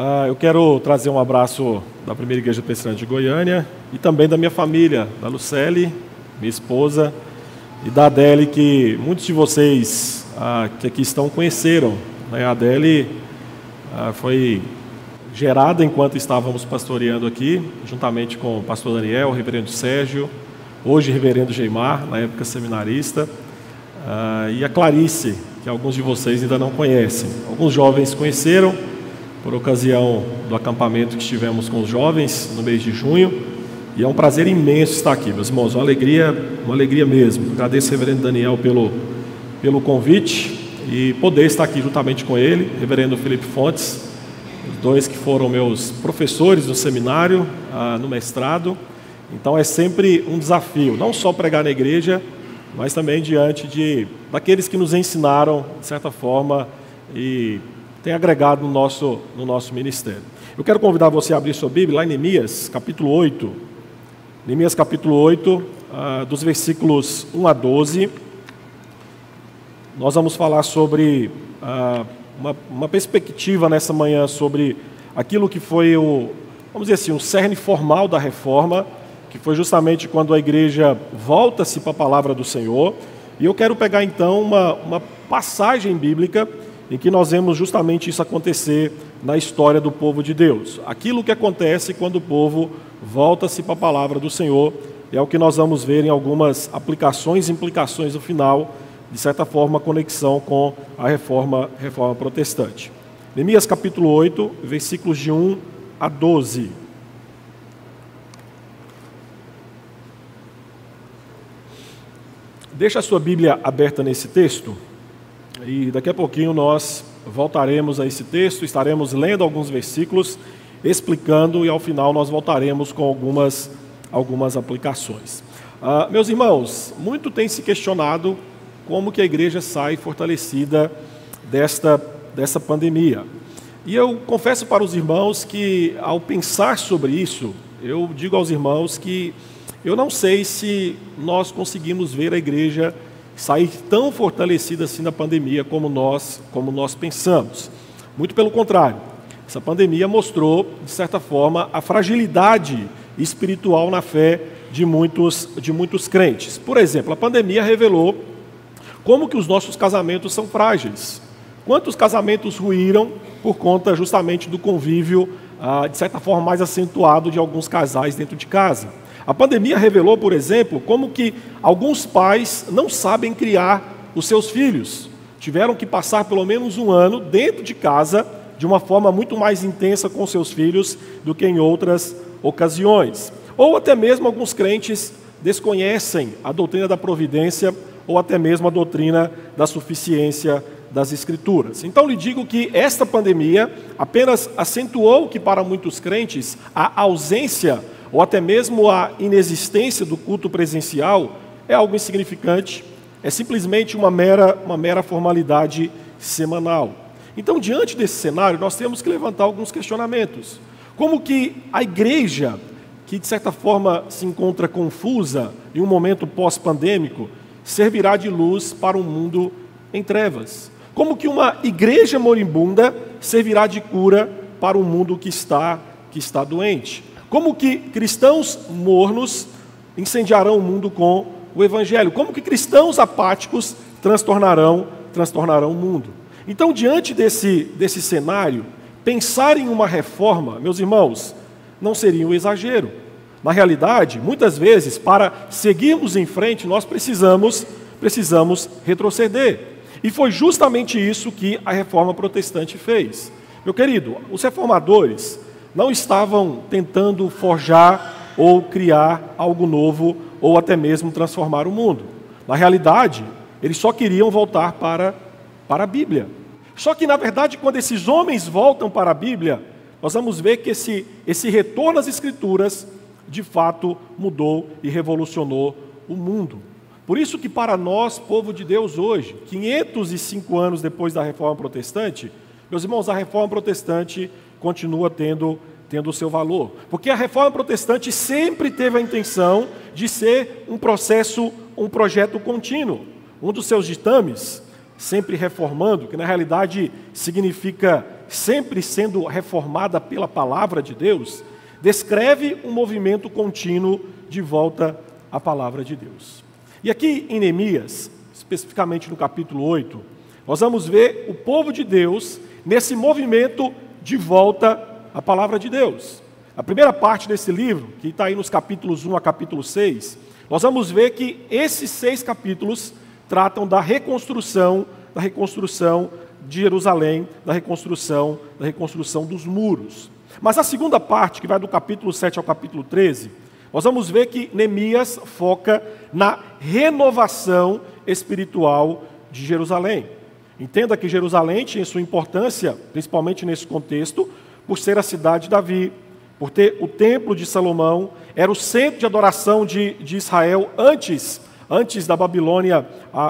Ah, eu quero trazer um abraço da primeira igreja presbiteriana de Goiânia e também da minha família, da Lucelle, minha esposa, e da Adele, que muitos de vocês ah, que aqui estão conheceram. Né? A Adele ah, foi gerada enquanto estávamos pastoreando aqui, juntamente com o pastor Daniel, o reverendo Sérgio, hoje reverendo Geimar, na época seminarista, e a Clarice, que alguns de vocês ainda não conhecem. Alguns jovens conheceram por ocasião do acampamento que estivemos com os jovens no mês de junho, e é um prazer imenso estar aqui, meus irmãos, uma alegria, uma alegria mesmo. Agradeço ao reverendo Daniel pelo, pelo convite e poder estar aqui juntamente com ele, reverendo Felipe Fontes, os dois que foram meus professores no seminário, ah, no mestrado. Então é sempre um desafio, não só pregar na igreja, mas também diante de daqueles que nos ensinaram, de certa forma, e tem agregado no nosso, no nosso ministério. Eu quero convidar você a abrir sua Bíblia lá em Neemias, capítulo 8. Neemias, capítulo 8, ah, dos versículos 1 a 12. Nós vamos falar sobre ah, uma, uma perspectiva nessa manhã sobre aquilo que foi o, vamos dizer assim, o cerne formal da reforma que foi justamente quando a igreja volta-se para a palavra do Senhor. E eu quero pegar então uma, uma passagem bíblica em que nós vemos justamente isso acontecer na história do povo de Deus. Aquilo que acontece quando o povo volta-se para a palavra do Senhor é o que nós vamos ver em algumas aplicações e implicações no final, de certa forma, conexão com a reforma, reforma protestante. Neemias capítulo 8, versículos de 1 a 12. Deixa a sua Bíblia aberta nesse texto e daqui a pouquinho nós voltaremos a esse texto, estaremos lendo alguns versículos, explicando e ao final nós voltaremos com algumas, algumas aplicações. Ah, meus irmãos, muito tem se questionado como que a igreja sai fortalecida desta, dessa pandemia. E eu confesso para os irmãos que, ao pensar sobre isso, eu digo aos irmãos que eu não sei se nós conseguimos ver a igreja sair tão fortalecida assim da pandemia como nós, como nós pensamos. Muito pelo contrário. Essa pandemia mostrou, de certa forma, a fragilidade espiritual na fé de muitos, de muitos crentes. Por exemplo, a pandemia revelou como que os nossos casamentos são frágeis. Quantos casamentos ruíram por conta justamente do convívio, ah, de certa forma, mais acentuado de alguns casais dentro de casa. A pandemia revelou, por exemplo, como que alguns pais não sabem criar os seus filhos. Tiveram que passar pelo menos um ano dentro de casa de uma forma muito mais intensa com seus filhos do que em outras ocasiões. Ou até mesmo alguns crentes desconhecem a doutrina da providência ou até mesmo a doutrina da suficiência das Escrituras. Então lhe digo que esta pandemia apenas acentuou que para muitos crentes a ausência ou até mesmo a inexistência do culto presencial é algo insignificante, é simplesmente uma mera, uma mera formalidade semanal. Então, diante desse cenário, nós temos que levantar alguns questionamentos. Como que a igreja, que de certa forma se encontra confusa em um momento pós-pandêmico, servirá de luz para um mundo em trevas? Como que uma igreja moribunda servirá de cura para um mundo que está, que está doente? Como que cristãos mornos incendiarão o mundo com o evangelho? Como que cristãos apáticos transtornarão, transtornarão o mundo? Então, diante desse, desse cenário, pensar em uma reforma, meus irmãos, não seria um exagero. Na realidade, muitas vezes, para seguirmos em frente, nós precisamos, precisamos retroceder. E foi justamente isso que a reforma protestante fez. Meu querido, os reformadores, não estavam tentando forjar ou criar algo novo ou até mesmo transformar o mundo. Na realidade, eles só queriam voltar para, para a Bíblia. Só que, na verdade, quando esses homens voltam para a Bíblia, nós vamos ver que esse, esse retorno às Escrituras, de fato, mudou e revolucionou o mundo. Por isso que para nós, povo de Deus hoje, 505 anos depois da Reforma Protestante, meus irmãos, a Reforma Protestante continua tendo tendo o seu valor. Porque a reforma protestante sempre teve a intenção de ser um processo, um projeto contínuo. Um dos seus ditames, sempre reformando, que na realidade significa sempre sendo reformada pela palavra de Deus, descreve um movimento contínuo de volta à palavra de Deus. E aqui em Neemias, especificamente no capítulo 8, nós vamos ver o povo de Deus nesse movimento de volta à palavra de Deus. A primeira parte desse livro, que está aí nos capítulos 1 a capítulo 6, nós vamos ver que esses seis capítulos tratam da reconstrução, da reconstrução de Jerusalém, da reconstrução, da reconstrução dos muros. Mas a segunda parte, que vai do capítulo 7 ao capítulo 13, nós vamos ver que Neemias foca na renovação espiritual de Jerusalém. Entenda que Jerusalém tinha sua importância, principalmente nesse contexto, por ser a cidade de Davi, por ter o templo de Salomão, era o centro de adoração de, de Israel antes antes da Babilônia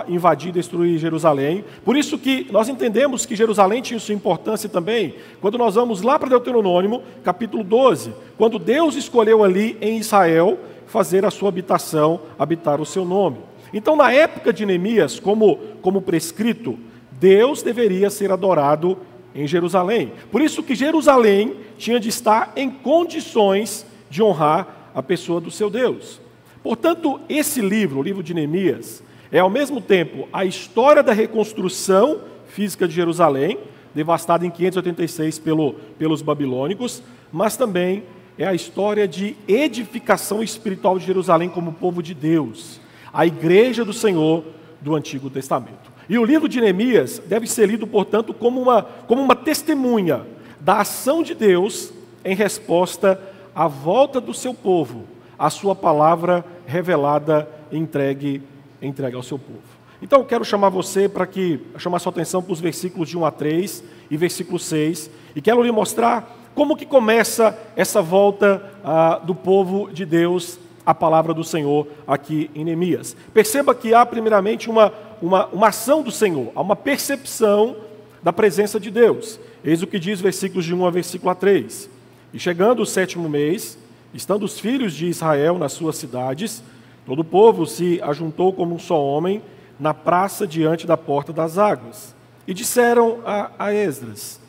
invadir e destruir Jerusalém. Por isso que nós entendemos que Jerusalém tinha sua importância também, quando nós vamos lá para Deuteronômio, capítulo 12, quando Deus escolheu ali em Israel fazer a sua habitação, habitar o seu nome. Então, na época de Neemias, como, como prescrito, Deus deveria ser adorado em Jerusalém. Por isso que Jerusalém tinha de estar em condições de honrar a pessoa do seu Deus. Portanto, esse livro, o livro de Neemias, é ao mesmo tempo a história da reconstrução física de Jerusalém, devastada em 586 pelo, pelos babilônicos, mas também é a história de edificação espiritual de Jerusalém como povo de Deus, a igreja do Senhor do Antigo Testamento. E o livro de Neemias deve ser lido, portanto, como uma, como uma testemunha da ação de Deus em resposta à volta do seu povo a sua palavra revelada e entregue, entregue ao seu povo. Então, eu quero chamar você para que chamar sua atenção para os versículos de 1 a 3 e versículo 6, e quero lhe mostrar como que começa essa volta ah, do povo de Deus à palavra do Senhor aqui em Neemias. Perceba que há primeiramente uma, uma, uma ação do Senhor, há uma percepção da presença de Deus. Eis o que diz versículos de 1 a versículo a 3. E chegando o sétimo mês, Estando os filhos de Israel nas suas cidades, todo o povo se ajuntou como um só homem na praça diante da porta das águas. E disseram a, a Esdras,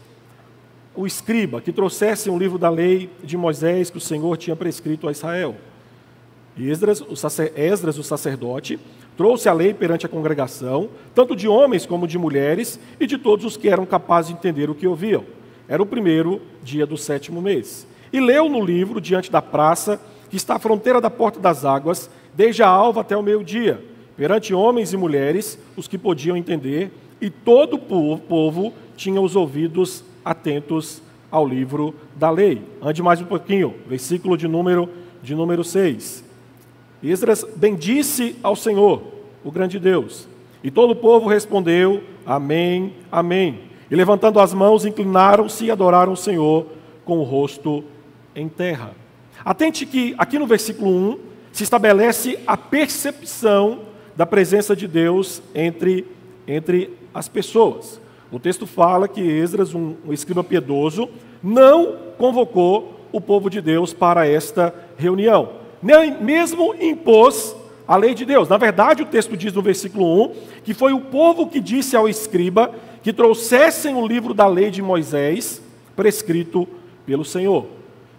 o escriba, que trouxesse um livro da lei de Moisés que o Senhor tinha prescrito a Israel. E Esdras, o, sacer, Esdras, o sacerdote, trouxe a lei perante a congregação, tanto de homens como de mulheres, e de todos os que eram capazes de entender o que ouviam. Era o primeiro dia do sétimo mês. E leu no livro, diante da praça, que está à fronteira da porta das águas, desde a alva até o meio-dia, perante homens e mulheres, os que podiam entender, e todo o povo tinha os ouvidos atentos ao livro da lei. Ande mais um pouquinho, versículo de número, de número 6. Esdras bendisse ao Senhor, o grande Deus. E todo o povo respondeu: Amém, Amém. E levantando as mãos, inclinaram-se e adoraram o Senhor com o rosto em terra. Atente que aqui no versículo 1 se estabelece a percepção da presença de Deus entre, entre as pessoas. O texto fala que Esdras, um, um escriba piedoso, não convocou o povo de Deus para esta reunião, nem mesmo impôs a lei de Deus. Na verdade, o texto diz no versículo 1 que foi o povo que disse ao escriba que trouxessem o livro da lei de Moisés prescrito pelo Senhor.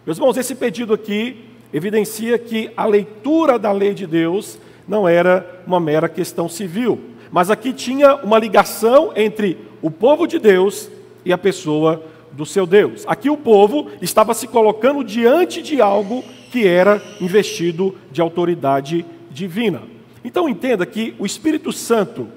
Meus irmãos, esse pedido aqui evidencia que a leitura da lei de Deus não era uma mera questão civil, mas aqui tinha uma ligação entre o povo de Deus e a pessoa do seu Deus. Aqui o povo estava se colocando diante de algo que era investido de autoridade divina. Então entenda que o Espírito Santo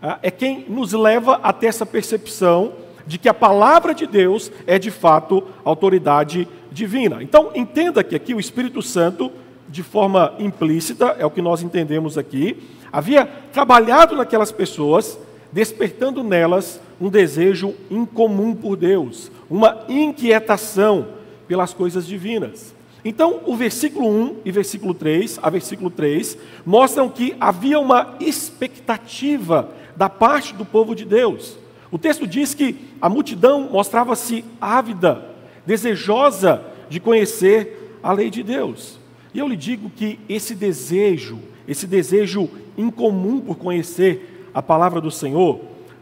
ah, é quem nos leva até essa percepção de que a palavra de Deus é de fato autoridade divina. Então, entenda que aqui o Espírito Santo, de forma implícita, é o que nós entendemos aqui, havia trabalhado naquelas pessoas, despertando nelas um desejo incomum por Deus, uma inquietação pelas coisas divinas. Então, o versículo 1 e versículo 3, a versículo 3, mostram que havia uma expectativa da parte do povo de Deus. O texto diz que a multidão mostrava-se ávida desejosa de conhecer a lei de Deus. E eu lhe digo que esse desejo, esse desejo incomum por conhecer a palavra do Senhor,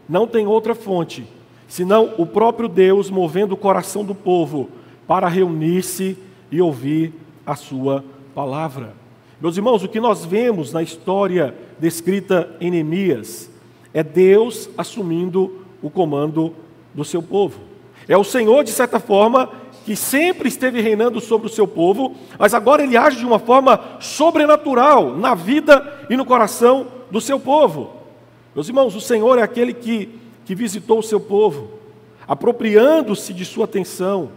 não tem outra fonte senão o próprio Deus movendo o coração do povo para reunir-se e ouvir a sua palavra. Meus irmãos, o que nós vemos na história descrita em Neemias é Deus assumindo o comando do seu povo. É o Senhor, de certa forma, que sempre esteve reinando sobre o seu povo, mas agora ele age de uma forma sobrenatural na vida e no coração do seu povo. Meus irmãos, o Senhor é aquele que, que visitou o seu povo, apropriando-se de sua atenção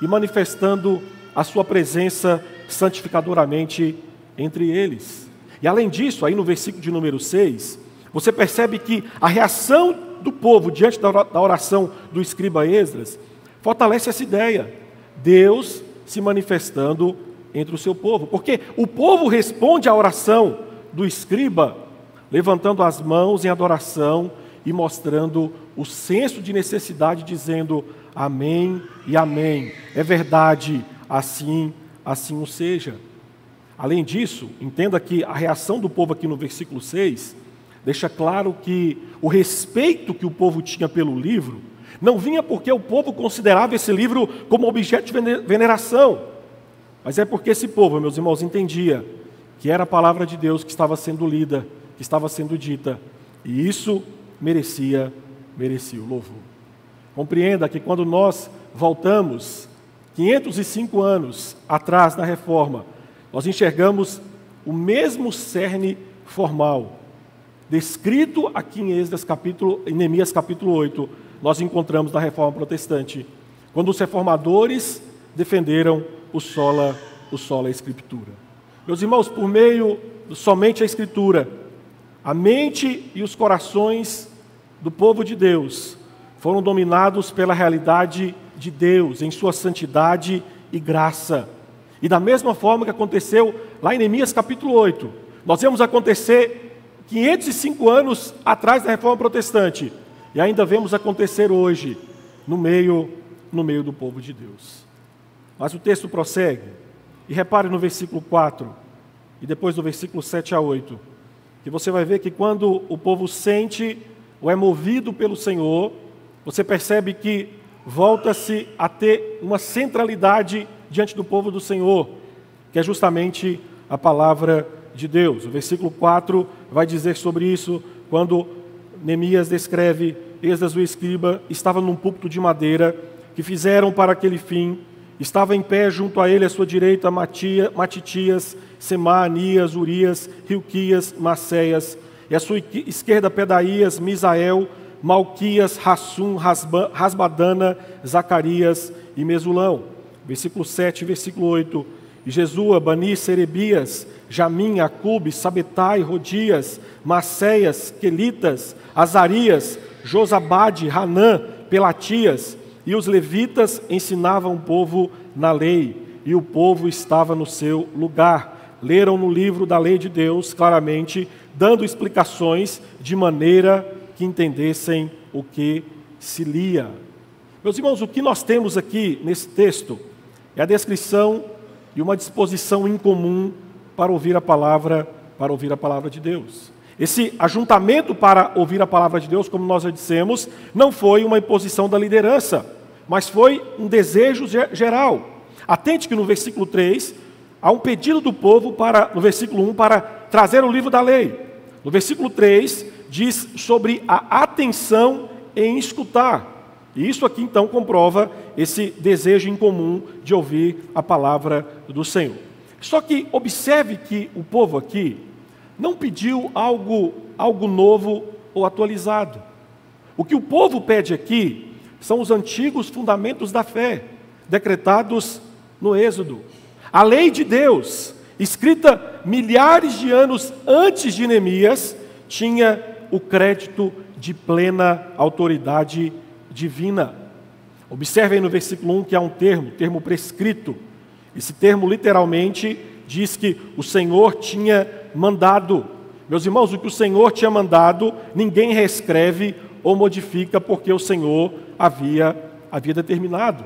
e manifestando a sua presença santificadoramente entre eles. E além disso, aí no versículo de número 6, você percebe que a reação do povo diante da oração do escriba Esdras fortalece essa ideia. Deus se manifestando entre o seu povo, porque o povo responde à oração do escriba levantando as mãos em adoração e mostrando o senso de necessidade, dizendo amém e amém. É verdade, assim, assim o seja. Além disso, entenda que a reação do povo aqui no versículo 6 deixa claro que o respeito que o povo tinha pelo livro não vinha porque o povo considerava esse livro como objeto de veneração, mas é porque esse povo, meus irmãos, entendia que era a palavra de Deus que estava sendo lida que estava sendo dita, e isso merecia, merecia o louvor. Compreenda que quando nós voltamos 505 anos atrás da reforma, nós enxergamos o mesmo cerne formal descrito aqui em Esdras capítulo, em Neemias capítulo 8, nós encontramos na reforma protestante, quando os reformadores defenderam o sola, o sola escritura. Meus irmãos, por meio somente a escritura, a mente e os corações do povo de Deus foram dominados pela realidade de Deus em sua santidade e graça. E da mesma forma que aconteceu lá em Neemias capítulo 8, nós vemos acontecer 505 anos atrás da reforma protestante, e ainda vemos acontecer hoje no meio no meio do povo de Deus. Mas o texto prossegue. E repare no versículo 4 e depois do versículo 7 a 8 que você vai ver que quando o povo sente ou é movido pelo Senhor, você percebe que volta-se a ter uma centralidade diante do povo do Senhor, que é justamente a palavra de Deus. O versículo 4 vai dizer sobre isso, quando Neemias descreve Esdras o escriba estava num púlpito de madeira que fizeram para aquele fim Estava em pé junto a ele à sua direita Matia, Matitias, Semá, Anias, Urias, Rilquias, Maceias, e à sua esquerda Pedaías, Misael, Malquias, Rassum, Rasbadana, Zacarias e Mesulão. Versículo 7, versículo 8. E Jesua, Bani, Serebias, Jamim, Acube, Sabetai, Rodias, Maceias, Quelitas, Azarias, Josabade, Hanã, Pelatias, e os levitas ensinavam o povo na lei, e o povo estava no seu lugar. Leram no livro da lei de Deus claramente, dando explicações de maneira que entendessem o que se lia. Meus irmãos, o que nós temos aqui nesse texto é a descrição e uma disposição incomum para ouvir a palavra, para ouvir a palavra de Deus. Esse ajuntamento para ouvir a palavra de Deus, como nós já dissemos, não foi uma imposição da liderança mas foi um desejo geral. Atente que no versículo 3 há um pedido do povo para, no versículo 1, para trazer o livro da lei. No versículo 3 diz sobre a atenção em escutar. E isso aqui então comprova esse desejo em comum de ouvir a palavra do Senhor. Só que observe que o povo aqui não pediu algo, algo novo ou atualizado. O que o povo pede aqui são os antigos fundamentos da fé, decretados no Êxodo. A lei de Deus, escrita milhares de anos antes de Neemias, tinha o crédito de plena autoridade divina. Observem no versículo 1 que há um termo, termo prescrito. Esse termo literalmente diz que o Senhor tinha mandado. Meus irmãos, o que o Senhor tinha mandado, ninguém reescreve ou modifica, porque o Senhor havia, havia determinado.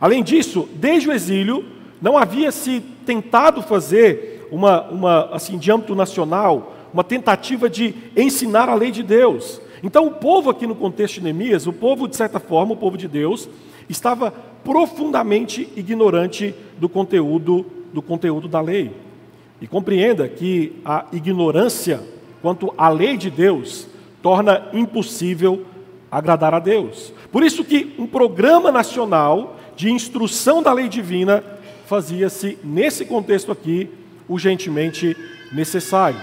Além disso, desde o exílio, não havia se tentado fazer uma, uma assim, de âmbito nacional, uma tentativa de ensinar a lei de Deus. Então, o povo aqui no contexto de Neemias, o povo, de certa forma, o povo de Deus, estava profundamente ignorante do conteúdo, do conteúdo da lei. E compreenda que a ignorância quanto à lei de Deus torna impossível agradar a Deus. Por isso que um programa nacional de instrução da lei divina fazia-se, nesse contexto aqui, urgentemente necessário.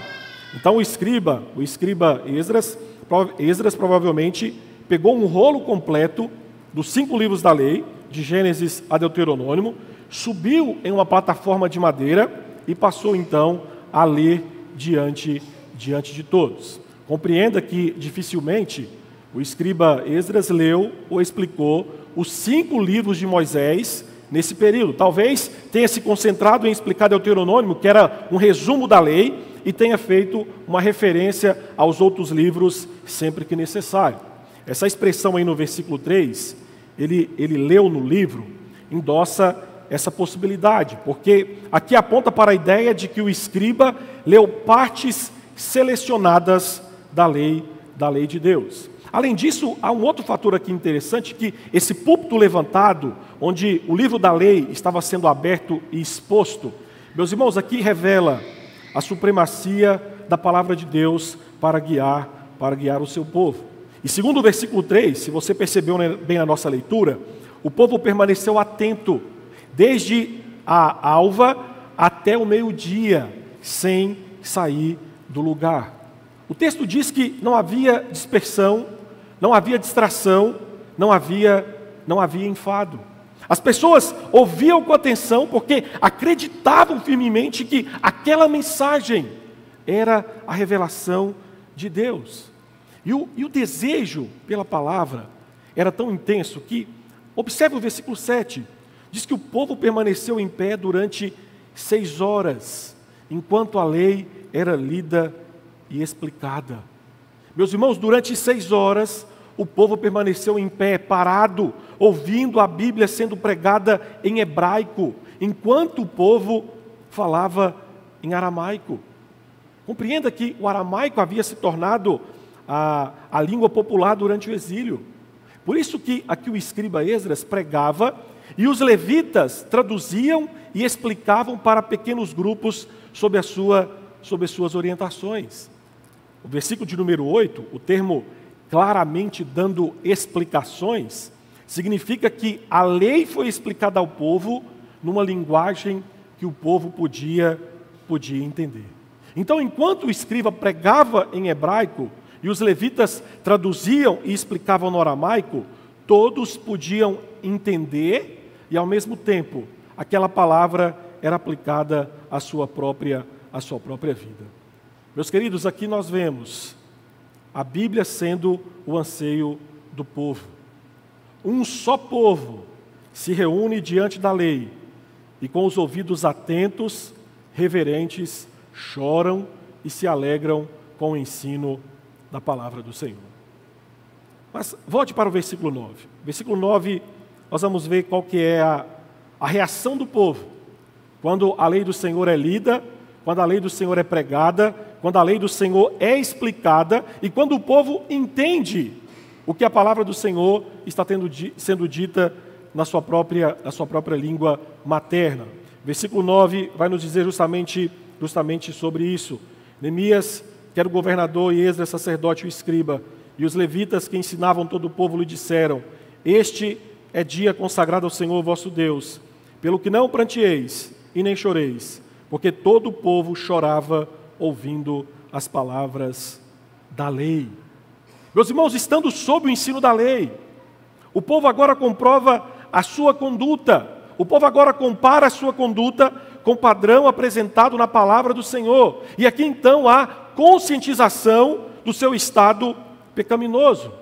Então o escriba, o escriba Esdras, Esdras provavelmente pegou um rolo completo dos cinco livros da lei, de Gênesis a Deuteronômio, subiu em uma plataforma de madeira e passou então a ler diante, diante de todos. Compreenda que dificilmente o escriba Esdras leu ou explicou os cinco livros de Moisés nesse período. Talvez tenha se concentrado em explicar Deuteronômio, que era um resumo da lei, e tenha feito uma referência aos outros livros sempre que necessário. Essa expressão aí no versículo 3, ele, ele leu no livro, endossa essa possibilidade, porque aqui aponta para a ideia de que o escriba leu partes selecionadas da lei, da lei de Deus. Além disso, há um outro fator aqui interessante que esse púlpito levantado, onde o livro da lei estava sendo aberto e exposto, meus irmãos, aqui revela a supremacia da palavra de Deus para guiar, para guiar o seu povo. E segundo o versículo 3, se você percebeu bem a nossa leitura, o povo permaneceu atento desde a alva até o meio-dia, sem sair do lugar. O texto diz que não havia dispersão, não havia distração, não havia não havia enfado. As pessoas ouviam com atenção porque acreditavam firmemente que aquela mensagem era a revelação de Deus. E o, e o desejo pela palavra era tão intenso que, observe o versículo 7, diz que o povo permaneceu em pé durante seis horas, enquanto a lei era lida e explicada. Meus irmãos, durante seis horas, o povo permaneceu em pé, parado, ouvindo a Bíblia sendo pregada em hebraico, enquanto o povo falava em aramaico. Compreenda que o aramaico havia se tornado a, a língua popular durante o exílio. Por isso que aqui o escriba Esdras pregava e os levitas traduziam e explicavam para pequenos grupos sobre, a sua, sobre as suas orientações. O versículo de número 8, o termo claramente dando explicações, significa que a lei foi explicada ao povo numa linguagem que o povo podia, podia entender. Então, enquanto o escriba pregava em hebraico e os levitas traduziam e explicavam no aramaico, todos podiam entender e, ao mesmo tempo, aquela palavra era aplicada à sua própria, à sua própria vida. Meus queridos, aqui nós vemos a Bíblia sendo o anseio do povo. Um só povo se reúne diante da lei e, com os ouvidos atentos, reverentes, choram e se alegram com o ensino da palavra do Senhor. Mas volte para o versículo 9. Versículo 9, nós vamos ver qual que é a, a reação do povo quando a lei do Senhor é lida, quando a lei do Senhor é pregada quando a lei do Senhor é explicada e quando o povo entende o que a palavra do Senhor está tendo, sendo dita na sua, própria, na sua própria língua materna. Versículo 9 vai nos dizer justamente, justamente sobre isso. Neemias, que era o governador, e Esdras, sacerdote e escriba, e os levitas que ensinavam todo o povo lhe disseram: Este é dia consagrado ao Senhor vosso Deus, pelo que não prantieis e nem choreis, porque todo o povo chorava ouvindo as palavras da lei. Meus irmãos, estando sob o ensino da lei, o povo agora comprova a sua conduta, o povo agora compara a sua conduta com o padrão apresentado na palavra do Senhor. E aqui então há conscientização do seu estado pecaminoso.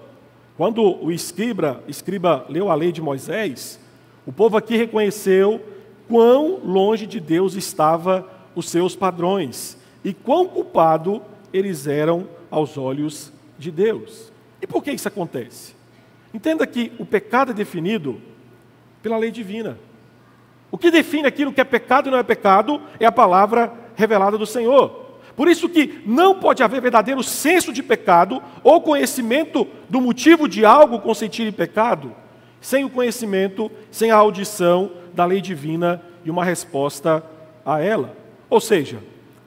Quando o escriba, escriba leu a lei de Moisés, o povo aqui reconheceu quão longe de Deus estava os seus padrões e quão culpado eles eram aos olhos de Deus. E por que isso acontece? Entenda que o pecado é definido pela lei divina. O que define aquilo que é pecado e não é pecado é a palavra revelada do Senhor. Por isso que não pode haver verdadeiro senso de pecado ou conhecimento do motivo de algo consentir em pecado, sem o conhecimento, sem a audição da lei divina e uma resposta a ela. Ou seja,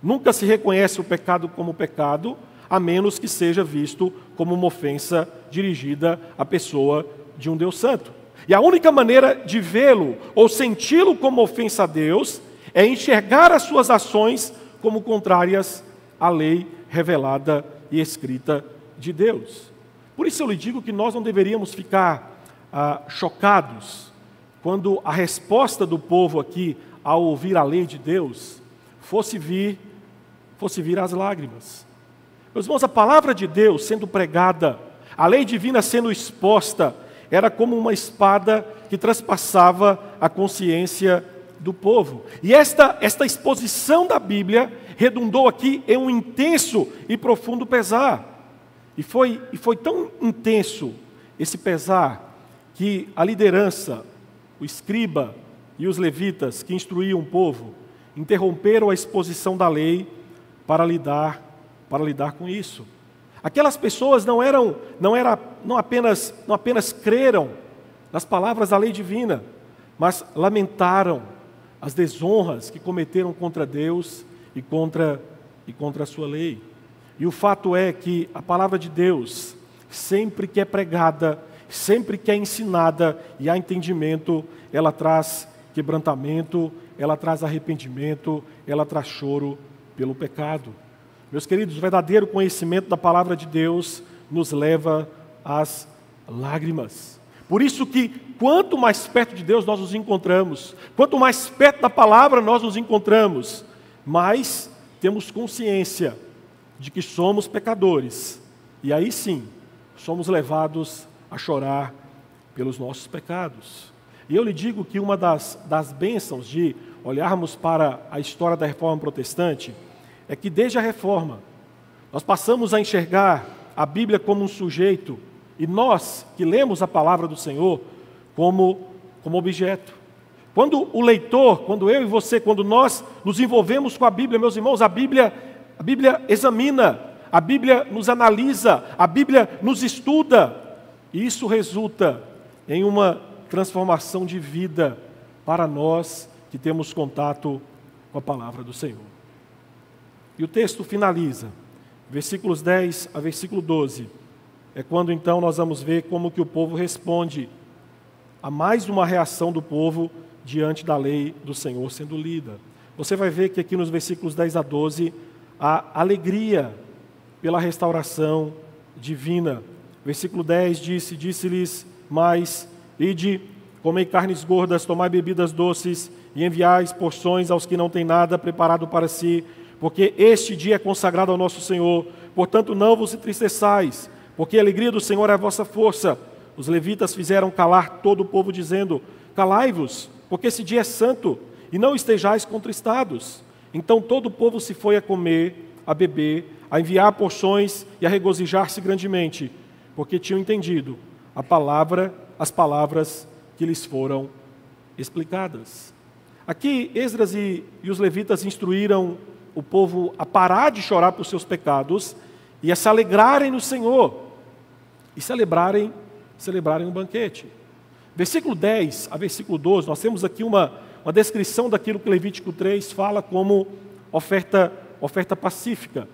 nunca se reconhece o pecado como pecado, a menos que seja visto como uma ofensa dirigida à pessoa de um Deus Santo. E a única maneira de vê-lo ou senti-lo como ofensa a Deus é enxergar as suas ações como contrárias à lei revelada e escrita de Deus. Por isso eu lhe digo que nós não deveríamos ficar ah, chocados quando a resposta do povo aqui ao ouvir a lei de Deus fosse vir, fosse vir as lágrimas. Meus irmãos, a palavra de Deus sendo pregada, a lei divina sendo exposta, era como uma espada que transpassava a consciência do povo. E esta, esta exposição da Bíblia redundou aqui em um intenso e profundo pesar. E foi, e foi tão intenso esse pesar que a liderança, o escriba e os levitas que instruíam o povo, interromperam a exposição da lei para lidar, para lidar com isso. Aquelas pessoas não eram, não era, não apenas, não apenas creram nas palavras da lei divina, mas lamentaram as desonras que cometeram contra Deus e contra, e contra a sua lei. E o fato é que a palavra de Deus, sempre que é pregada, sempre que é ensinada e há entendimento, ela traz quebrantamento, ela traz arrependimento, ela traz choro pelo pecado. Meus queridos, o verdadeiro conhecimento da palavra de Deus nos leva às lágrimas. Por isso que quanto mais perto de Deus nós nos encontramos, quanto mais perto da palavra nós nos encontramos, mais temos consciência de que somos pecadores. E aí sim, somos levados a chorar pelos nossos pecados. E eu lhe digo que uma das, das bênçãos de olharmos para a história da reforma protestante é que desde a reforma, nós passamos a enxergar a Bíblia como um sujeito e nós, que lemos a palavra do Senhor, como, como objeto. Quando o leitor, quando eu e você, quando nós nos envolvemos com a Bíblia, meus irmãos, a Bíblia, a Bíblia examina, a Bíblia nos analisa, a Bíblia nos estuda, isso resulta em uma transformação de vida para nós que temos contato com a palavra do Senhor. E o texto finaliza, versículos 10 a versículo 12 é quando então nós vamos ver como que o povo responde a mais uma reação do povo diante da lei do Senhor sendo lida. Você vai ver que aqui nos versículos 10 a 12 há alegria pela restauração divina. Versículo 10 disse: Disse-lhes mais: Ide, comei carnes gordas, tomai bebidas doces e enviais porções aos que não têm nada preparado para si, porque este dia é consagrado ao nosso Senhor. Portanto, não vos entristeçais porque a alegria do Senhor é a vossa força. Os levitas fizeram calar todo o povo, dizendo: Calai-vos, porque esse dia é santo, e não estejais contristados. Então todo o povo se foi a comer, a beber, a enviar porções e a regozijar-se grandemente, porque tinham entendido a palavra, as palavras que lhes foram explicadas. Aqui, Esdras e, e os levitas instruíram o povo a parar de chorar por seus pecados e a se alegrarem no Senhor e celebrarem, celebrarem um banquete. Versículo 10 a versículo 12, nós temos aqui uma, uma descrição daquilo que Levítico 3 fala como oferta, oferta pacífica.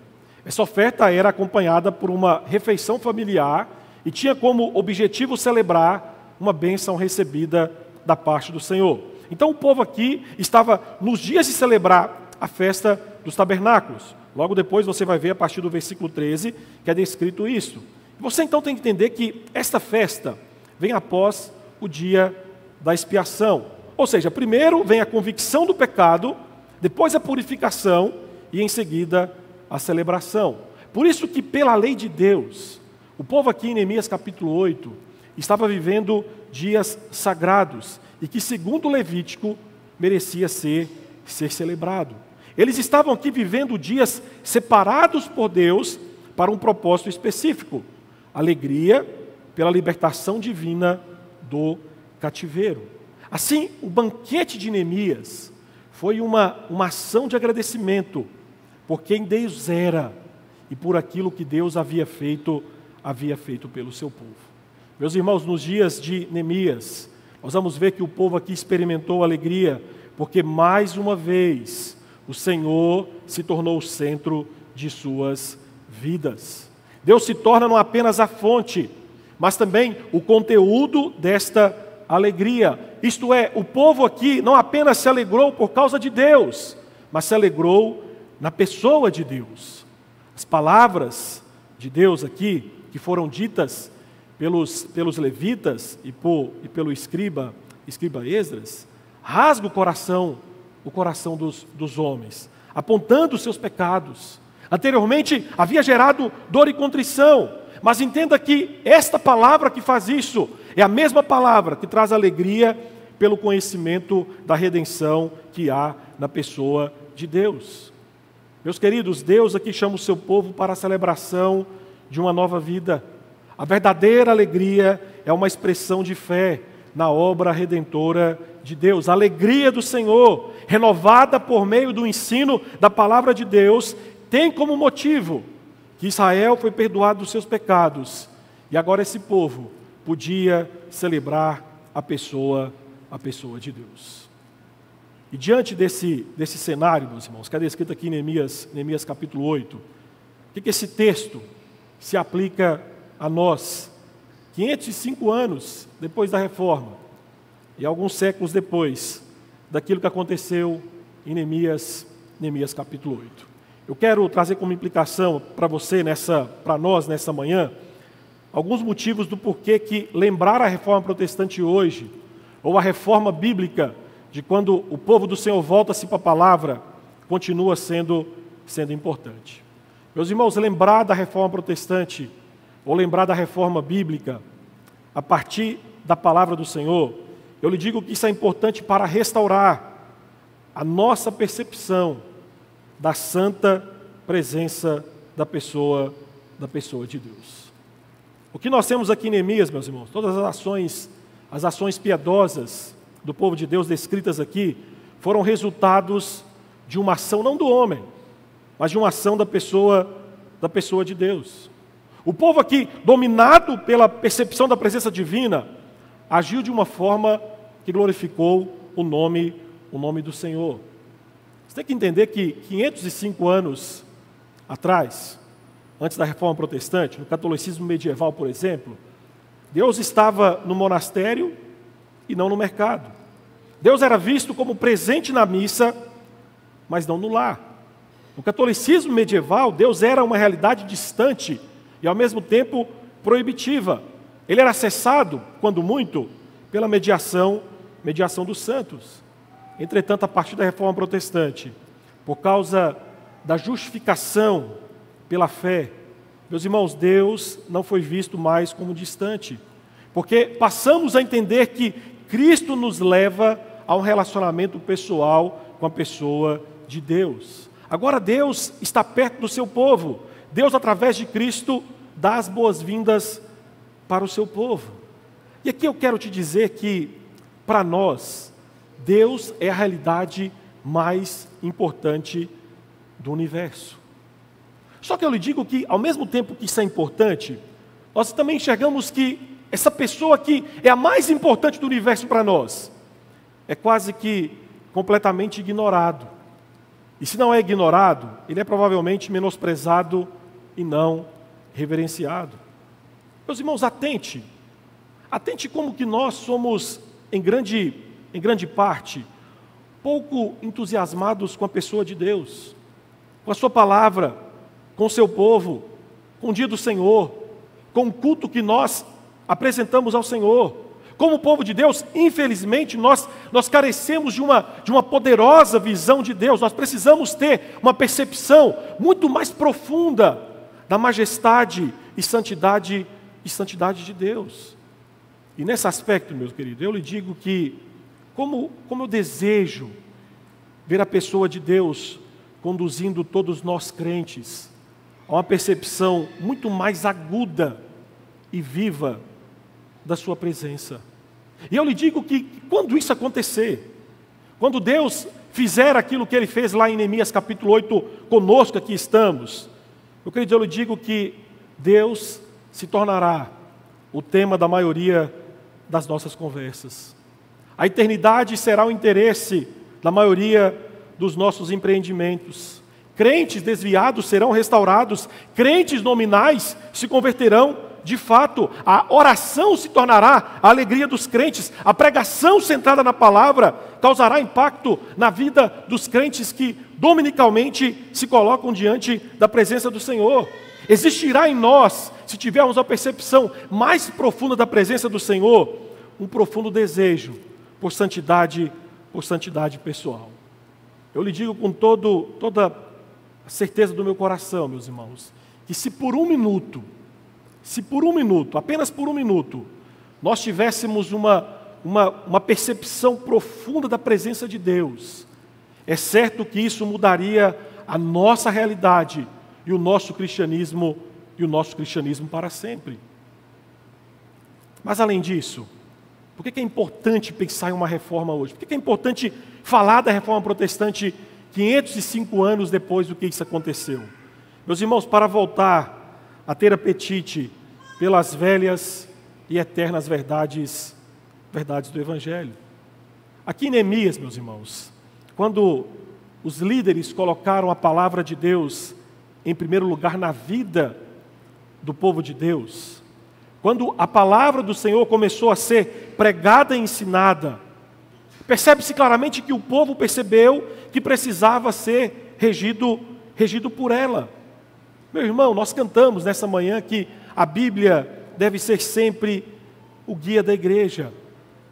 Essa oferta era acompanhada por uma refeição familiar e tinha como objetivo celebrar uma bênção recebida da parte do Senhor. Então o povo aqui estava nos dias de celebrar a festa dos tabernáculos. Logo depois você vai ver a partir do versículo 13 que é descrito isso. Você então tem que entender que esta festa vem após o dia da expiação. Ou seja, primeiro vem a convicção do pecado, depois a purificação e em seguida a celebração. Por isso que pela lei de Deus, o povo aqui em Neemias capítulo 8 estava vivendo dias sagrados e que segundo o Levítico merecia ser ser celebrado. Eles estavam aqui vivendo dias separados por Deus para um propósito específico alegria pela libertação divina do cativeiro. Assim, o banquete de Neemias foi uma, uma ação de agradecimento por quem Deus era e por aquilo que Deus havia feito, havia feito pelo seu povo. Meus irmãos, nos dias de Neemias, nós vamos ver que o povo aqui experimentou alegria, porque mais uma vez o Senhor se tornou o centro de suas vidas. Deus se torna não apenas a fonte, mas também o conteúdo desta alegria. Isto é, o povo aqui não apenas se alegrou por causa de Deus, mas se alegrou na pessoa de Deus. As palavras de Deus aqui, que foram ditas pelos, pelos levitas e, por, e pelo escriba, escriba Esdras, rasga o coração, o coração dos, dos homens, apontando os seus pecados. Anteriormente havia gerado dor e contrição, mas entenda que esta palavra que faz isso é a mesma palavra que traz alegria pelo conhecimento da redenção que há na pessoa de Deus. Meus queridos, Deus aqui chama o seu povo para a celebração de uma nova vida. A verdadeira alegria é uma expressão de fé na obra redentora de Deus. A alegria do Senhor, renovada por meio do ensino da palavra de Deus, tem como motivo que Israel foi perdoado dos seus pecados e agora esse povo podia celebrar a pessoa, a pessoa de Deus. E diante desse, desse cenário, meus irmãos, cadê escrito aqui em Neemias, Neemias capítulo 8, o que, que esse texto se aplica a nós, 505 anos depois da reforma, e alguns séculos depois daquilo que aconteceu em Neemias, Neemias capítulo 8. Eu quero trazer como implicação para você nessa, para nós nessa manhã, alguns motivos do porquê que lembrar a reforma protestante hoje, ou a reforma bíblica, de quando o povo do Senhor volta-se para a palavra, continua sendo, sendo importante. Meus irmãos, lembrar da reforma protestante, ou lembrar da reforma bíblica, a partir da palavra do Senhor, eu lhe digo que isso é importante para restaurar a nossa percepção da santa presença da pessoa da pessoa de Deus. O que nós temos aqui em Neemias, meus irmãos, todas as ações, as ações piedosas do povo de Deus descritas aqui, foram resultados de uma ação não do homem, mas de uma ação da pessoa da pessoa de Deus. O povo aqui, dominado pela percepção da presença divina, agiu de uma forma que glorificou o nome, o nome do Senhor. Você tem que entender que 505 anos atrás, antes da reforma protestante, no catolicismo medieval, por exemplo, Deus estava no monastério e não no mercado. Deus era visto como presente na missa, mas não no lar. No catolicismo medieval, Deus era uma realidade distante e ao mesmo tempo proibitiva. Ele era acessado, quando muito, pela mediação, mediação dos santos. Entretanto, a partir da reforma protestante, por causa da justificação pela fé, meus irmãos, Deus não foi visto mais como distante, porque passamos a entender que Cristo nos leva a um relacionamento pessoal com a pessoa de Deus. Agora Deus está perto do seu povo. Deus, através de Cristo, dá as boas-vindas para o seu povo. E aqui eu quero te dizer que, para nós, Deus é a realidade mais importante do universo. Só que eu lhe digo que, ao mesmo tempo que isso é importante, nós também enxergamos que essa pessoa aqui é a mais importante do universo para nós. É quase que completamente ignorado. E se não é ignorado, ele é provavelmente menosprezado e não reverenciado. Meus irmãos, atente. Atente como que nós somos, em grande em grande parte, pouco entusiasmados com a pessoa de Deus, com a Sua palavra, com o seu povo, com o dia do Senhor, com o culto que nós apresentamos ao Senhor. Como povo de Deus, infelizmente, nós, nós carecemos de uma, de uma poderosa visão de Deus, nós precisamos ter uma percepção muito mais profunda da majestade e santidade e santidade de Deus. E nesse aspecto, meu querido, eu lhe digo que como, como eu desejo ver a pessoa de Deus conduzindo todos nós crentes a uma percepção muito mais aguda e viva da Sua presença. E eu lhe digo que quando isso acontecer, quando Deus fizer aquilo que ele fez lá em Neemias capítulo 8 conosco aqui estamos, eu querido, eu lhe digo que Deus se tornará o tema da maioria das nossas conversas. A eternidade será o interesse da maioria dos nossos empreendimentos. Crentes desviados serão restaurados, crentes nominais se converterão de fato, a oração se tornará a alegria dos crentes, a pregação centrada na palavra causará impacto na vida dos crentes que dominicalmente se colocam diante da presença do Senhor. Existirá em nós, se tivermos a percepção mais profunda da presença do Senhor, um profundo desejo por santidade, por santidade pessoal. Eu lhe digo com todo, toda a certeza do meu coração, meus irmãos, que se por um minuto se por um minuto, apenas por um minuto, nós tivéssemos uma, uma, uma percepção profunda da presença de Deus, é certo que isso mudaria a nossa realidade e o nosso cristianismo e o nosso cristianismo para sempre. Mas além disso, por que é importante pensar em uma reforma hoje? Por que é importante falar da reforma protestante 505 anos depois do que isso aconteceu? Meus irmãos, para voltar a ter apetite pelas velhas e eternas verdades, verdades do Evangelho. Aqui em Neemias, meus irmãos, quando os líderes colocaram a palavra de Deus em primeiro lugar na vida do povo de Deus, quando a palavra do Senhor começou a ser pregada e ensinada, percebe-se claramente que o povo percebeu que precisava ser regido, regido por ela. Meu irmão, nós cantamos nessa manhã que a Bíblia deve ser sempre o guia da igreja.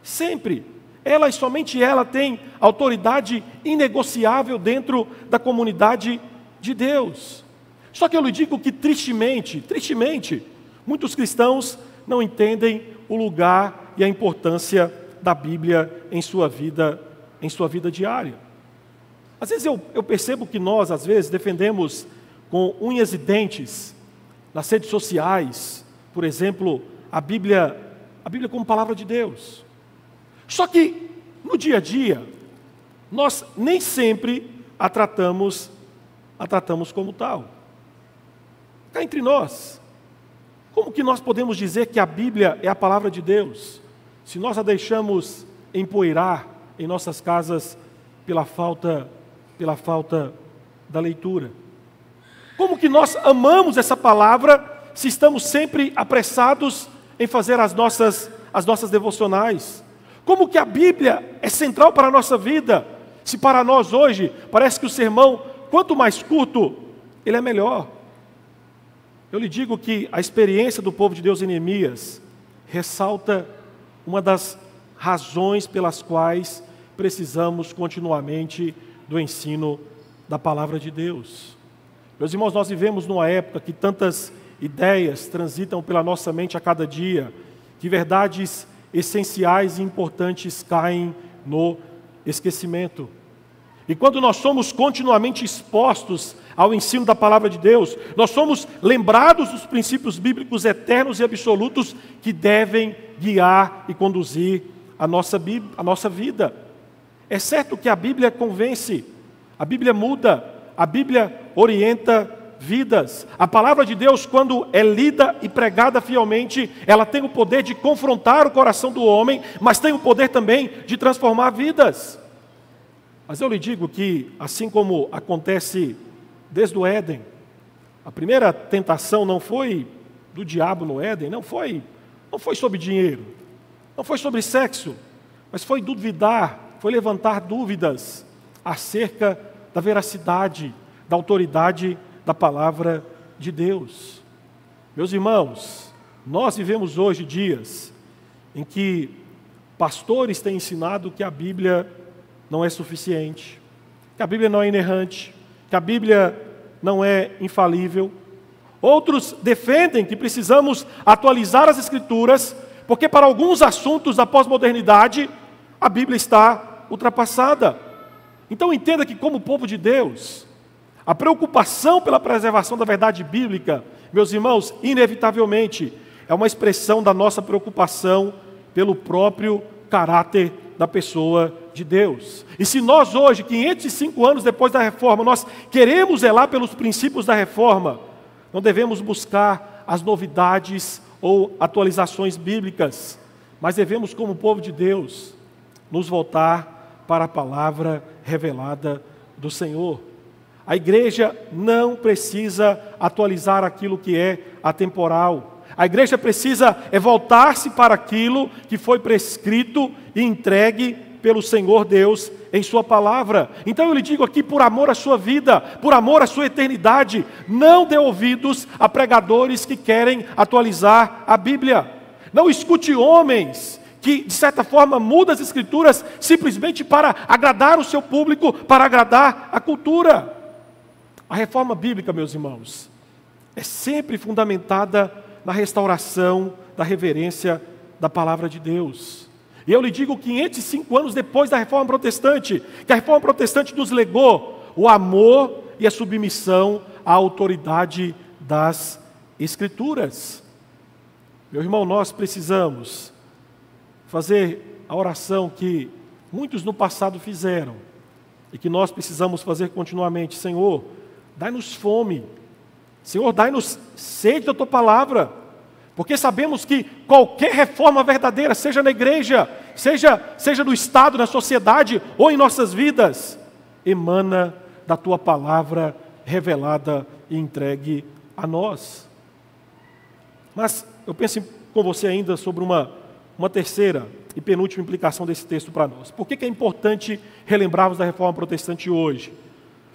Sempre. Ela e somente ela tem autoridade inegociável dentro da comunidade de Deus. Só que eu lhe digo que tristemente, tristemente, muitos cristãos não entendem o lugar e a importância da Bíblia em sua vida, em sua vida diária. Às vezes eu, eu percebo que nós, às vezes, defendemos com unhas e dentes nas redes sociais, por exemplo, a Bíblia, a Bíblia como palavra de Deus. Só que no dia a dia, nós nem sempre a tratamos, a tratamos como tal. Cá entre nós, como que nós podemos dizer que a Bíblia é a palavra de Deus, se nós a deixamos empoeirar em nossas casas pela falta, pela falta da leitura? Como que nós amamos essa palavra se estamos sempre apressados em fazer as nossas, as nossas devocionais? Como que a Bíblia é central para a nossa vida? Se para nós hoje parece que o sermão, quanto mais curto, ele é melhor. Eu lhe digo que a experiência do povo de Deus em Neemias ressalta uma das razões pelas quais precisamos continuamente do ensino da palavra de Deus. Meus irmãos, nós vivemos numa época que tantas ideias transitam pela nossa mente a cada dia, que verdades essenciais e importantes caem no esquecimento. E quando nós somos continuamente expostos ao ensino da palavra de Deus, nós somos lembrados dos princípios bíblicos eternos e absolutos que devem guiar e conduzir a nossa, a nossa vida. É certo que a Bíblia convence, a Bíblia muda, a Bíblia orienta vidas. A palavra de Deus, quando é lida e pregada fielmente, ela tem o poder de confrontar o coração do homem, mas tem o poder também de transformar vidas. Mas eu lhe digo que, assim como acontece desde o Éden, a primeira tentação não foi do diabo no Éden, não foi, não foi sobre dinheiro, não foi sobre sexo, mas foi duvidar, foi levantar dúvidas acerca da veracidade, da autoridade da palavra de Deus. Meus irmãos, nós vivemos hoje dias em que pastores têm ensinado que a Bíblia não é suficiente, que a Bíblia não é inerrante, que a Bíblia não é infalível. Outros defendem que precisamos atualizar as Escrituras, porque para alguns assuntos da pós-modernidade a Bíblia está ultrapassada. Então entenda que, como povo de Deus, a preocupação pela preservação da verdade bíblica, meus irmãos, inevitavelmente é uma expressão da nossa preocupação pelo próprio caráter da pessoa de Deus. E se nós hoje, 505 anos depois da reforma, nós queremos zelar pelos princípios da reforma, não devemos buscar as novidades ou atualizações bíblicas, mas devemos, como povo de Deus, nos voltar para a palavra revelada do Senhor. A igreja não precisa atualizar aquilo que é atemporal. A igreja precisa é voltar-se para aquilo que foi prescrito e entregue pelo Senhor Deus em Sua palavra. Então eu lhe digo aqui, por amor à sua vida, por amor à sua eternidade, não dê ouvidos a pregadores que querem atualizar a Bíblia. Não escute homens que, de certa forma, mudam as Escrituras simplesmente para agradar o seu público, para agradar a cultura. A reforma bíblica, meus irmãos, é sempre fundamentada na restauração da reverência da palavra de Deus. E eu lhe digo 505 anos depois da reforma protestante, que a reforma protestante nos legou o amor e a submissão à autoridade das Escrituras. Meu irmão, nós precisamos fazer a oração que muitos no passado fizeram e que nós precisamos fazer continuamente: Senhor, dai-nos fome, Senhor, dai-nos sede da tua palavra, porque sabemos que qualquer reforma verdadeira, seja na igreja, seja, seja no Estado, na sociedade ou em nossas vidas, emana da tua palavra revelada e entregue a nós. Mas eu penso com você ainda sobre uma, uma terceira e penúltima implicação desse texto para nós. Por que, que é importante relembrarmos da reforma protestante hoje?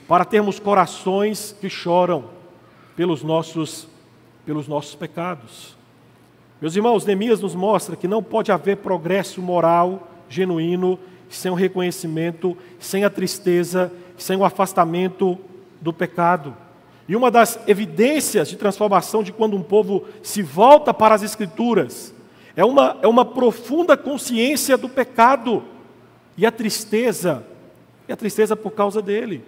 Para termos corações que choram pelos nossos, pelos nossos pecados. Meus irmãos, Neemias nos mostra que não pode haver progresso moral genuíno sem o reconhecimento, sem a tristeza, sem o afastamento do pecado. E uma das evidências de transformação de quando um povo se volta para as Escrituras é uma, é uma profunda consciência do pecado e a tristeza, e a tristeza por causa dele.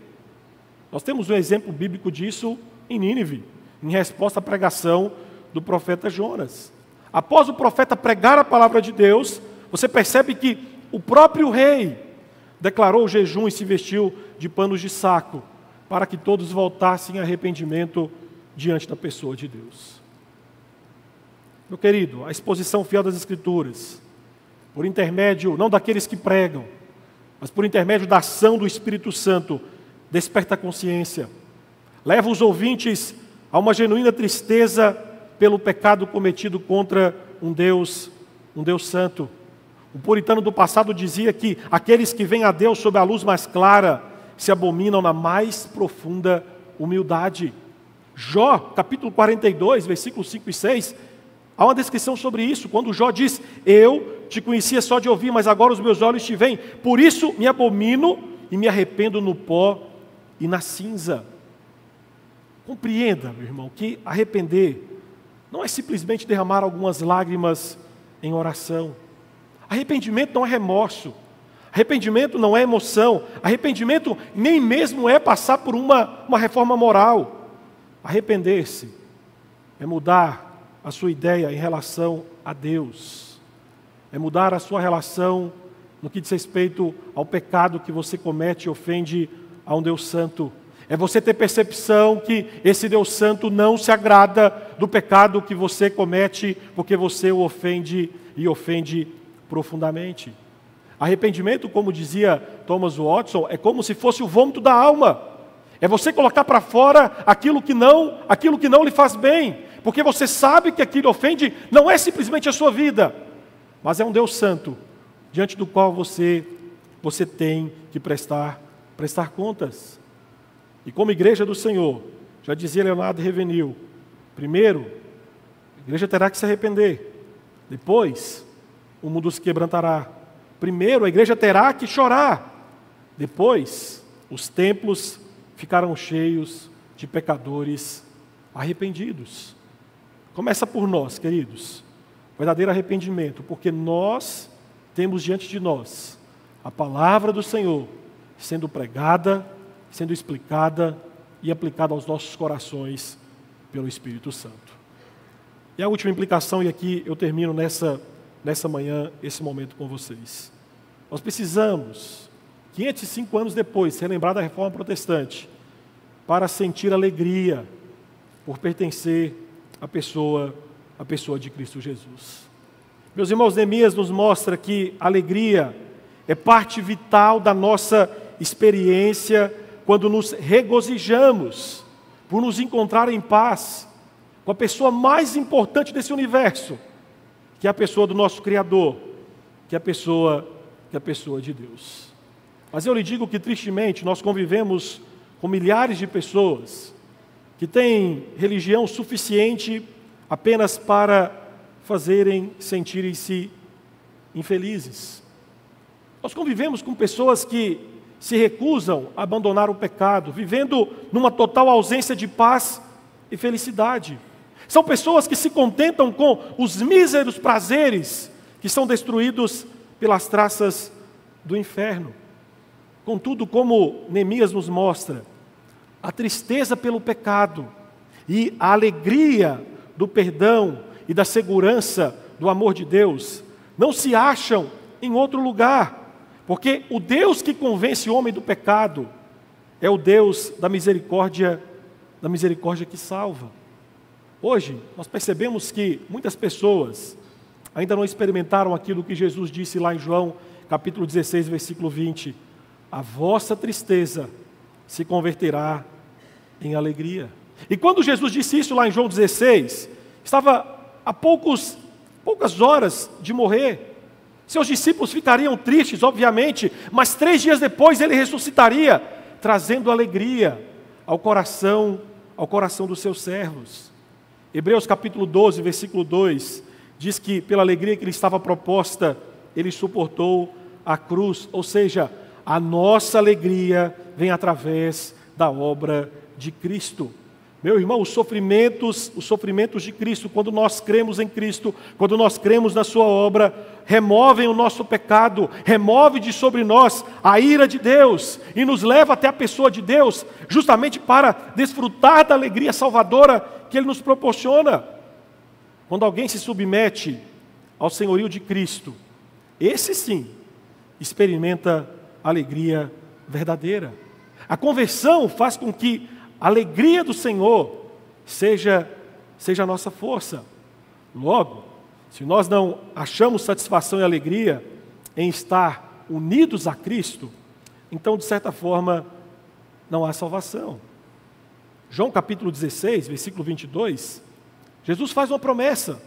Nós temos um exemplo bíblico disso em Nínive, em resposta à pregação do profeta Jonas. Após o profeta pregar a palavra de Deus, você percebe que o próprio rei declarou o jejum e se vestiu de panos de saco, para que todos voltassem em arrependimento diante da pessoa de Deus. Meu querido, a exposição fiel das Escrituras, por intermédio não daqueles que pregam, mas por intermédio da ação do Espírito Santo, desperta a consciência, leva os ouvintes a uma genuína tristeza pelo pecado cometido contra um Deus, um Deus santo. O puritano do passado dizia que aqueles que vêm a Deus sob a luz mais clara se abominam na mais profunda humildade. Jó, capítulo 42, versículos 5 e 6, há uma descrição sobre isso, quando Jó diz: Eu te conhecia só de ouvir, mas agora os meus olhos te veem, por isso me abomino e me arrependo no pó e na cinza. Compreenda, meu irmão, que arrepender não é simplesmente derramar algumas lágrimas em oração. Arrependimento não é remorso. Arrependimento não é emoção. Arrependimento nem mesmo é passar por uma, uma reforma moral. Arrepender-se é mudar a sua ideia em relação a Deus. É mudar a sua relação no que diz respeito ao pecado que você comete e ofende a um Deus santo. É você ter percepção que esse Deus santo não se agrada do pecado que você comete, porque você o ofende e ofende profundamente. Arrependimento, como dizia Thomas Watson, é como se fosse o vômito da alma. É você colocar para fora aquilo que não, aquilo que não lhe faz bem, porque você sabe que aquilo ofende não é simplesmente a sua vida, mas é um Deus santo diante do qual você você tem que prestar prestar contas. E como igreja do Senhor, já dizia Leonardo Revenil, primeiro, a igreja terá que se arrepender. Depois, o mundo se quebrantará. Primeiro, a igreja terá que chorar. Depois, os templos ficarão cheios de pecadores arrependidos. Começa por nós, queridos. Verdadeiro arrependimento, porque nós temos diante de nós a palavra do Senhor sendo pregada, sendo explicada e aplicada aos nossos corações pelo Espírito Santo. E a última implicação, e aqui eu termino nessa, nessa manhã, esse momento com vocês. nós precisamos, 505 anos depois, ser lembrado da reforma protestante, para sentir alegria por pertencer à pessoa, à pessoa de Cristo Jesus. Meus irmãos, Neemias nos mostra que alegria é parte vital da nossa experiência quando nos regozijamos por nos encontrar em paz com a pessoa mais importante desse universo, que é a pessoa do nosso Criador, que é a pessoa, que é a pessoa de Deus. Mas eu lhe digo que tristemente nós convivemos com milhares de pessoas que têm religião suficiente apenas para fazerem sentirem-se infelizes. Nós convivemos com pessoas que se recusam a abandonar o pecado, vivendo numa total ausência de paz e felicidade. São pessoas que se contentam com os míseros prazeres que são destruídos pelas traças do inferno. Contudo, como Neemias nos mostra, a tristeza pelo pecado e a alegria do perdão e da segurança do amor de Deus não se acham em outro lugar, porque o Deus que convence o homem do pecado é o Deus da misericórdia, da misericórdia que salva. Hoje, nós percebemos que muitas pessoas ainda não experimentaram aquilo que Jesus disse lá em João, capítulo 16, versículo 20: A vossa tristeza se converterá em alegria. E quando Jesus disse isso lá em João 16, estava a poucos, poucas horas de morrer. Seus discípulos ficariam tristes, obviamente, mas três dias depois ele ressuscitaria, trazendo alegria ao coração, ao coração dos seus servos. Hebreus capítulo 12, versículo 2, diz que pela alegria que lhe estava proposta, ele suportou a cruz, ou seja, a nossa alegria vem através da obra de Cristo. Meu irmão, os sofrimentos, os sofrimentos de Cristo, quando nós cremos em Cristo, quando nós cremos na Sua obra, removem o nosso pecado, remove de sobre nós a ira de Deus e nos leva até a pessoa de Deus, justamente para desfrutar da alegria salvadora que Ele nos proporciona. Quando alguém se submete ao senhorio de Cristo, esse sim experimenta alegria verdadeira. A conversão faz com que alegria do Senhor seja, seja a nossa força. Logo, se nós não achamos satisfação e alegria em estar unidos a Cristo, então, de certa forma, não há salvação. João capítulo 16, versículo 22, Jesus faz uma promessa: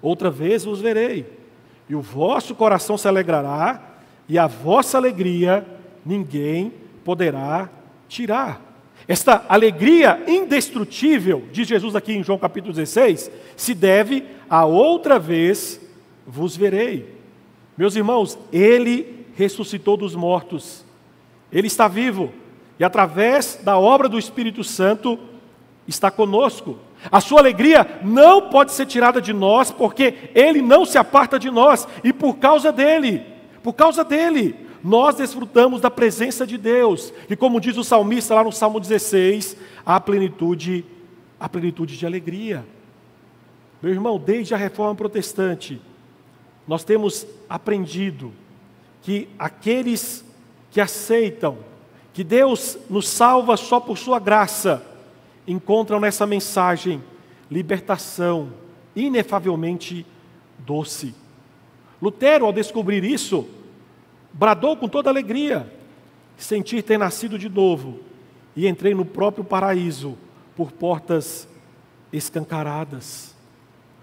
Outra vez vos verei, e o vosso coração se alegrará, e a vossa alegria ninguém poderá tirar. Esta alegria indestrutível, diz Jesus aqui em João capítulo 16, se deve a outra vez vos verei. Meus irmãos, ele ressuscitou dos mortos, ele está vivo, e através da obra do Espírito Santo está conosco. A sua alegria não pode ser tirada de nós, porque ele não se aparta de nós, e por causa dele, por causa dele, nós desfrutamos da presença de Deus. E como diz o salmista lá no Salmo 16, a plenitude, a plenitude de alegria. Meu irmão, desde a reforma protestante, nós temos aprendido que aqueles que aceitam que Deus nos salva só por Sua graça, encontram nessa mensagem libertação inefavelmente doce. Lutero, ao descobrir isso, bradou com toda alegria: sentir ter nascido de novo e entrei no próprio paraíso por portas escancaradas.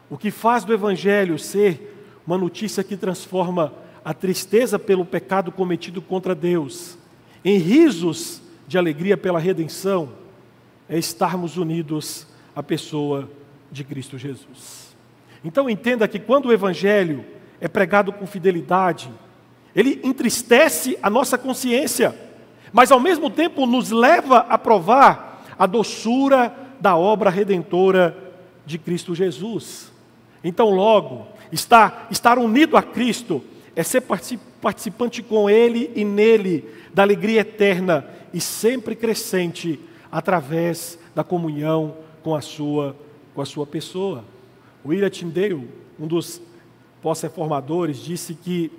O que faz do Evangelho ser uma notícia que transforma a tristeza pelo pecado cometido contra Deus em risos de alegria pela redenção, é estarmos unidos à pessoa de Cristo Jesus. Então entenda que quando o Evangelho é pregado com fidelidade, ele entristece a nossa consciência, mas ao mesmo tempo nos leva a provar a doçura da obra redentora de Cristo Jesus. Então, logo, estar, estar unido a Cristo é ser participante com Ele e nele da alegria eterna e sempre crescente através da comunhão com a sua, com a sua pessoa. William Tyndale, um dos pós-reformadores, disse que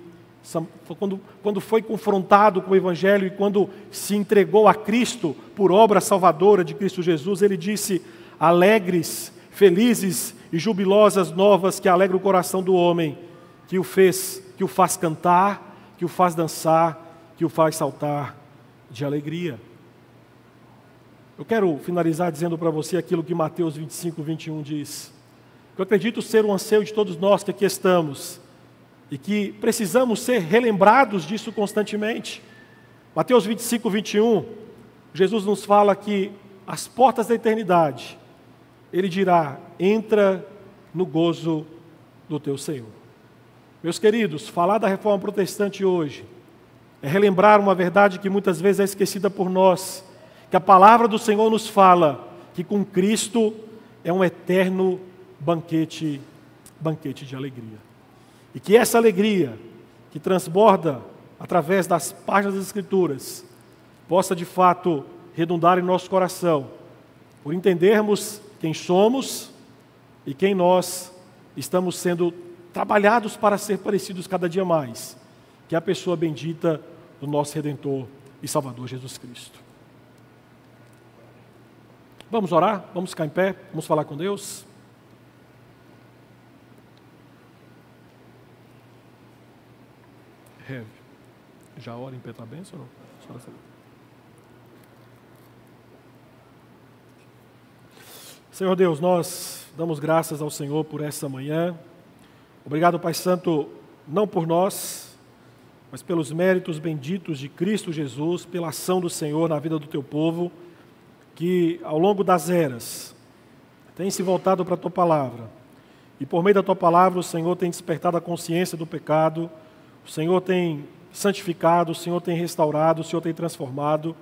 quando, quando foi confrontado com o Evangelho e quando se entregou a Cristo por obra salvadora de Cristo Jesus, ele disse: Alegres, felizes e jubilosas novas que alegram o coração do homem, que o fez, que o faz cantar, que o faz dançar, que o faz saltar de alegria. Eu quero finalizar dizendo para você aquilo que Mateus 25, 21 diz. Eu acredito ser o anseio de todos nós que aqui estamos e que precisamos ser relembrados disso constantemente. Mateus 25, 21, Jesus nos fala que as portas da eternidade, Ele dirá: entra no gozo do teu Senhor. Meus queridos, falar da reforma protestante hoje é relembrar uma verdade que muitas vezes é esquecida por nós, que a palavra do Senhor nos fala que com Cristo é um eterno banquete, banquete de alegria. E que essa alegria que transborda através das páginas das Escrituras possa de fato redundar em nosso coração, por entendermos quem somos e quem nós estamos sendo trabalhados para ser parecidos cada dia mais, que é a pessoa bendita do nosso Redentor e Salvador Jesus Cristo. Vamos orar? Vamos ficar em pé? Vamos falar com Deus? Heavy. Já ora em pé está ou não? Senhor Deus, nós damos graças ao Senhor por essa manhã. Obrigado, Pai Santo, não por nós, mas pelos méritos benditos de Cristo Jesus, pela ação do Senhor na vida do teu povo, que ao longo das eras tem se voltado para a tua palavra. E por meio da tua palavra, o Senhor tem despertado a consciência do pecado o Senhor tem santificado, o Senhor tem restaurado, o Senhor tem transformado.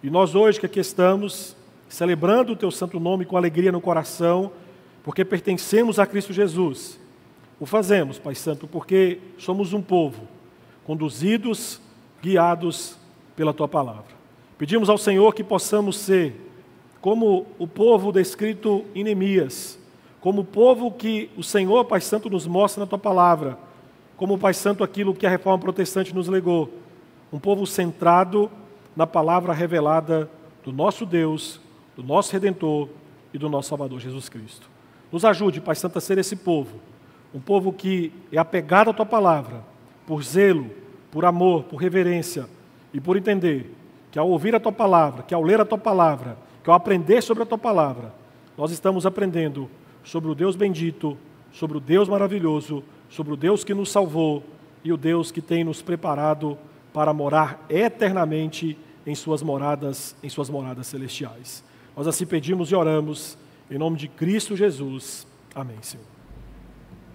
E nós hoje que aqui estamos, celebrando o teu santo nome com alegria no coração, porque pertencemos a Cristo Jesus. O fazemos, Pai Santo, porque somos um povo, conduzidos, guiados pela tua palavra. Pedimos ao Senhor que possamos ser como o povo descrito em Neemias, como o povo que o Senhor, Pai Santo, nos mostra na tua palavra como Pai Santo aquilo que a reforma protestante nos legou. Um povo centrado na palavra revelada do nosso Deus, do nosso Redentor e do nosso Salvador Jesus Cristo. Nos ajude, Pai Santo, a ser esse povo, um povo que é apegado à tua palavra, por zelo, por amor, por reverência e por entender que ao ouvir a tua palavra, que ao ler a tua palavra, que ao aprender sobre a tua palavra, nós estamos aprendendo sobre o Deus bendito, sobre o Deus maravilhoso sobre o Deus que nos salvou e o Deus que tem nos preparado para morar eternamente em suas moradas, em suas moradas celestiais. Nós assim pedimos e oramos em nome de Cristo Jesus. Amém, Senhor.